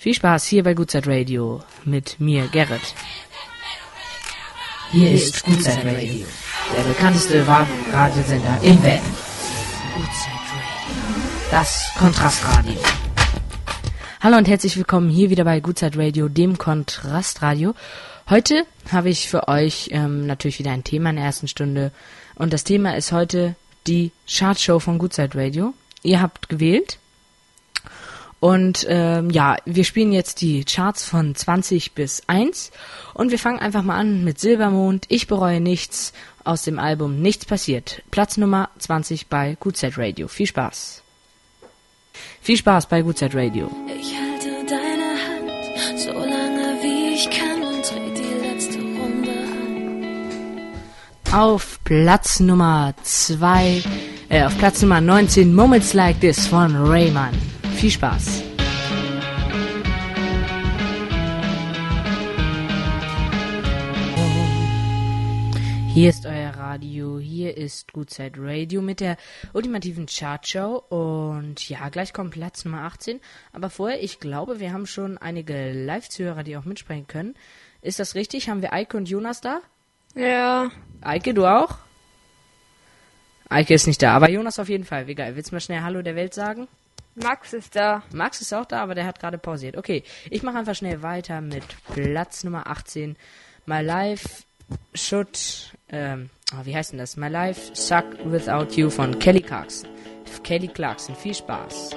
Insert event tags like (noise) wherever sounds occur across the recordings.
Viel Spaß hier bei Gutzeit Radio mit mir, Gerrit. Hier ist Gutzeit Radio, der bekannteste Radiosender im Web. Gutzeit. Das Kontrastradio. Hallo und herzlich willkommen hier wieder bei Gutzeit Radio, dem Kontrastradio. Heute habe ich für euch ähm, natürlich wieder ein Thema in der ersten Stunde und das Thema ist heute die Chartshow von Gutzeit Radio. Ihr habt gewählt und ähm, ja, wir spielen jetzt die Charts von 20 bis 1 und wir fangen einfach mal an mit Silbermond. Ich bereue nichts aus dem Album Nichts passiert. Platz Nummer 20 bei Gutzeit Radio. Viel Spaß. Viel Spaß bei Gutzeit Radio. Ich halte deine Hand so lange wie ich kann und dreh die letzte Runde an. Auf Platz Nummer 2, äh, auf Platz Nummer 19 Moments Like This von Rayman. Viel Spaß. Hier ist euer Radio, hier ist Gutzeit Radio mit der ultimativen Chartshow und ja, gleich kommt Platz Nummer 18. Aber vorher, ich glaube, wir haben schon einige Live-Zuhörer, die auch mitsprechen können. Ist das richtig? Haben wir Eike und Jonas da? Ja, Eike, du auch? Eike ist nicht da, aber Jonas auf jeden Fall. Wie geil. Willst du mal schnell Hallo der Welt sagen? Max ist da. Max ist auch da, aber der hat gerade pausiert. Okay, ich mache einfach schnell weiter mit Platz Nummer 18. My Life Should, ähm, oh, wie heißt denn das? My Life Suck Without You von Kelly Clarkson. Kelly Clarkson, viel Spaß.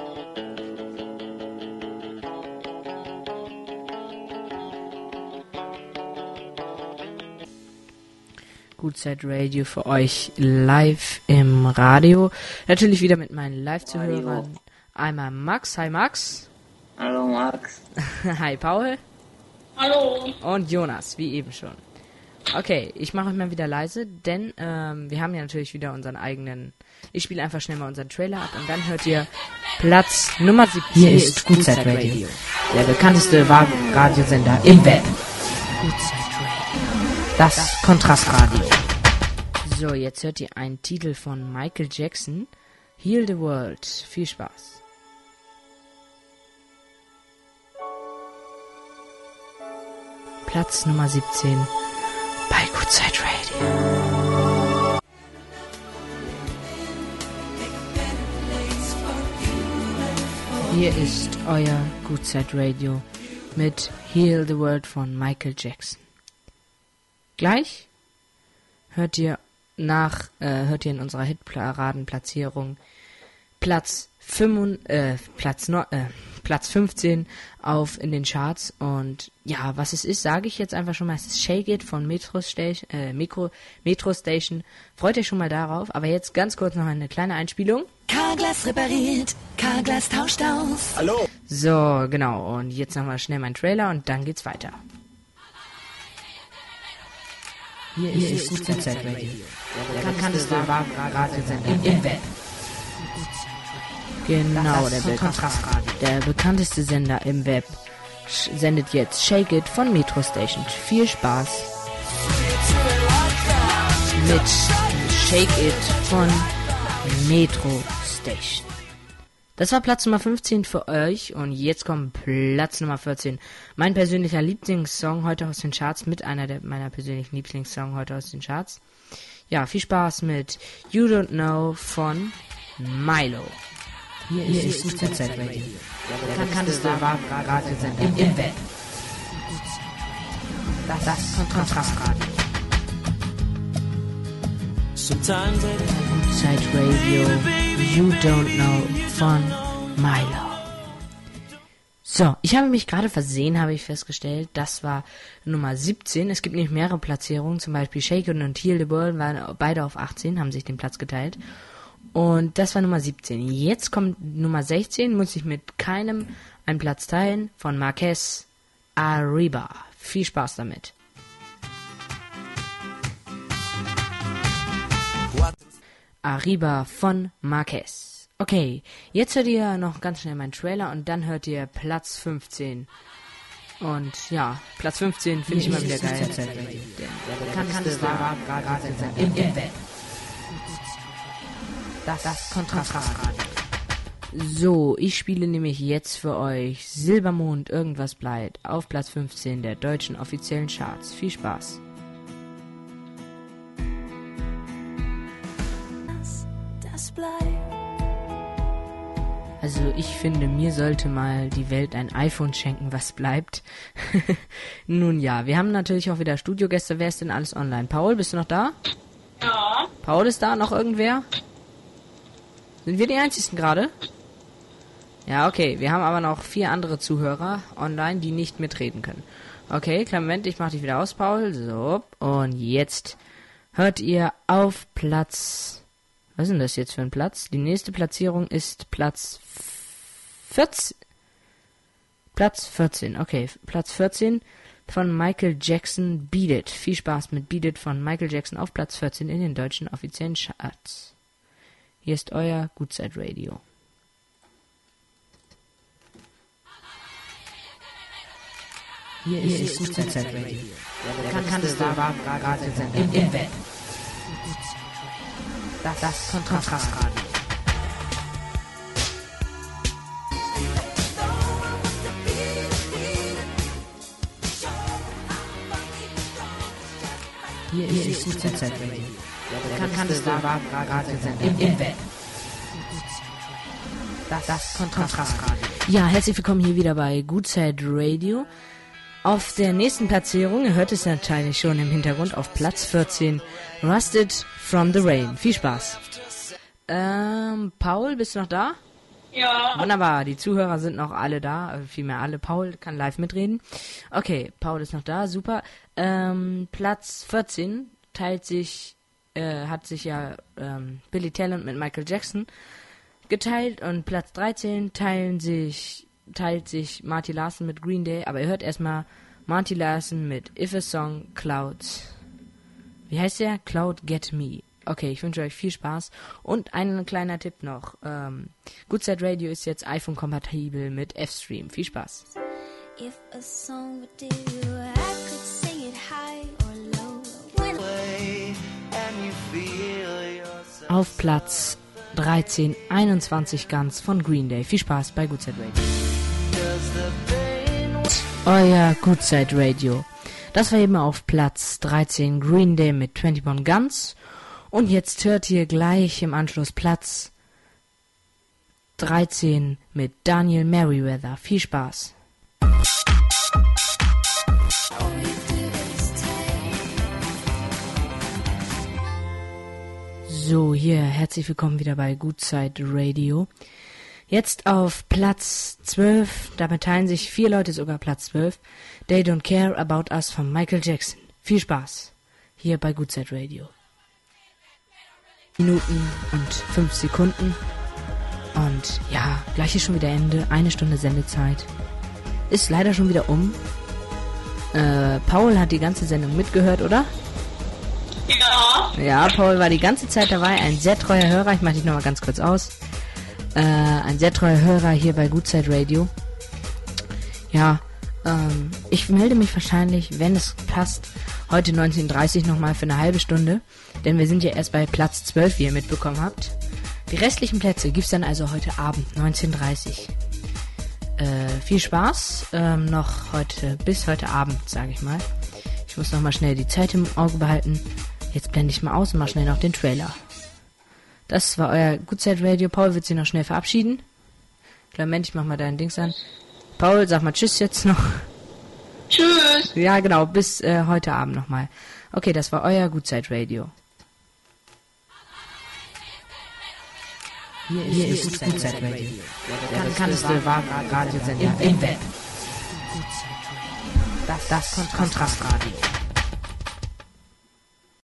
Gutzeit Radio für euch live im Radio. Natürlich wieder mit meinen Live-Zuhörern. Einmal Max. Hi Max. Hallo Max. (laughs) Hi Paul. Hallo. Und Jonas, wie eben schon. Okay, ich mache euch mal wieder leise, denn ähm, wir haben ja natürlich wieder unseren eigenen. Ich spiele einfach schnell mal unseren Trailer ab und dann hört ihr Platz Nummer 17. Hier ist Gutzeit Radio, der bekannteste Radiosender im Web. Gutzeit Radio. Das Kontrastradio. So, jetzt hört ihr einen Titel von Michael Jackson. Heal the World. Viel Spaß. Platz Nummer 17 bei Gutzeit Radio. Hier ist euer Gutzeit Radio mit Heal the World von Michael Jackson. Gleich hört ihr nach, äh, hört ihr in unserer Hitparadenplatzierung Platz 5, äh, Platz, no, äh, Platz 15 auf in den Charts und ja, was es ist, sage ich jetzt einfach schon mal, es ist Shake It von Metro Station, äh, Mikro, Metro Station. Freut euch schon mal darauf, aber jetzt ganz kurz noch eine kleine Einspielung. Carglass repariert, Carglass tauscht aus. So, genau, und jetzt nochmal schnell mein Trailer und dann geht's weiter. Hier ist Gutzeit Radio, der bekannteste Radiosender im Web. Genau, der, Das Be Kontrastradio. der bekannteste Sender im Web sch- sendet jetzt Shake It von Metro Station. Viel Spaß mit Shake It von Metro Station. Das war Platz Nummer 15 für euch und jetzt kommt Platz Nummer 14. Mein persönlicher Lieblingssong heute aus den Charts mit einer der meiner persönlichen Lieblingssong heute aus den Charts. Ja, viel Spaß mit You Don't Know von Milo. Hier ist Gutzeit Radio, der bekannteste Radiosender im Web. Das Kontrastradio. Sometimes I Side Radio You Don't Know von Milo. So, ich habe mich gerade versehen, habe ich festgestellt. Das war Nummer 17. Es gibt nicht mehrere Platzierungen, zum Beispiel Shaken und Heal the World waren beide auf 18, haben sich den Platz geteilt. Und das war Nummer 17. Jetzt kommt Nummer 16, muss ich mit keinem einen Platz teilen, von Marquez Arriba. Viel Spaß damit. Arriba von Marquez. Okay, jetzt hört ihr noch ganz schnell meinen Trailer und dann hört ihr Platz 15. Und ja, Platz 15 finde ich immer wieder geil. Gutzeit Radio, der bekannteste Radiosender im Web. Das Kontrastradio. So, ich spiele nämlich jetzt für euch Silbermond irgendwas bleibt auf Platz 15 der deutschen offiziellen Charts. Viel Spaß. Das bleibt. Also ich finde, mir sollte mal die Welt ein iPhone schenken, was bleibt. (laughs) Nun ja, wir haben natürlich auch wieder Studiogäste. Wer ist denn alles online? Paul, bist du noch da? Ja. Paul ist da, noch irgendwer? Sind wir die einzigen gerade? Ja, okay. Wir haben aber noch vier andere Zuhörer online, die nicht mitreden können. Okay, kleinen ich mach dich wieder aus, Paul. So, und jetzt hört ihr auf Platz... Was ist denn das jetzt für ein Platz? Die nächste Platzierung ist Platz 14. Platz 14, okay. Platz 14 von Michael Jackson Beat It. Viel Spaß mit Beat It von Michael Jackson auf Platz 14 in den deutschen offiziellen Charts. Hier ist euer Gutzeit Radio. Hier ist Gutzeit Radio. Der bekannteste Radiosender im, im Web. Das, das Kontrastradio. Hier, hier ist Gutzeit Radio. Bekannteste Radiosender im, im Web. Das, das Kontrastradio. Ja, herzlich willkommen hier wieder bei Gutzeit Radio. Auf der nächsten Platzierung, ihr hört es wahrscheinlich schon im Hintergrund, auf Platz 14, Rusted from the Rain. Viel Spaß. Ähm, Paul, bist du noch da? Ja. Wunderbar, die Zuhörer sind noch alle da, äh, vielmehr alle. Paul kann live mitreden. Okay, Paul ist noch da, super. Ähm, Platz 14 teilt sich, äh, hat sich ja ähm, Billy Talent mit Michael Jackson geteilt und Platz 13 teilen sich, teilt sich Marty Larson mit Green Day, aber ihr hört erstmal Marty Larson mit If a Song Clouds. Wie heißt der? Cloud Get Me. Okay, ich wünsche euch viel Spaß. Und ein kleiner Tipp noch. Ähm, Goodside Radio ist jetzt iPhone-kompatibel mit F-Stream. Viel Spaß. If a song would do, Auf Platz 13, 21 Guns von Green Day. Viel Spaß bei Goodside Radio. Euer Goodside Radio. Das war eben auf Platz 13 Green Day mit 21 Guns. Und jetzt hört ihr gleich im Anschluss Platz 13 mit Daniel Merriweather. Viel Spaß. So, hier, herzlich willkommen wieder bei Gutzeit Radio. Jetzt auf Platz 12, damit teilen sich vier Leute sogar Platz 12. They Don't Care About Us von Michael Jackson. Viel Spaß. Hier bei Gutzeit Radio. Minuten und fünf Sekunden. Und ja, gleich ist schon wieder Ende. Eine Stunde Sendezeit. Ist leider schon wieder um. Äh, Paul hat die ganze Sendung mitgehört, oder? Ja. Ja, Paul war die ganze Zeit dabei. Ein sehr treuer Hörer. Ich mache dich nochmal ganz kurz aus. Äh, ein sehr treuer Hörer hier bei Goodside Radio. Ja, ähm, ich melde mich wahrscheinlich, wenn es passt, heute 19.30 nochmal für eine halbe Stunde. Denn wir sind ja erst bei Platz 12, wie ihr mitbekommen habt. Die restlichen Plätze gibt's dann also heute Abend, 19.30 äh, viel Spaß ähm, noch heute, bis heute Abend, sage ich mal. Ich muss noch mal schnell die Zeit im Auge behalten. Jetzt blende ich mal aus und mach schnell noch den Trailer. Das war euer Goodside Radio. Paul wird sich noch schnell verabschieden. Moment, ich mach mal deinen Dings an. Paul, sag mal Tschüss jetzt noch. Tschüss. Ja, genau, bis äh, heute Abend nochmal. Okay, das war euer Goodside Radio. Hier, hier ist Gutzeit Radio. Der bekannteste Radiosender im, im Web. Das, das Kontrastradio.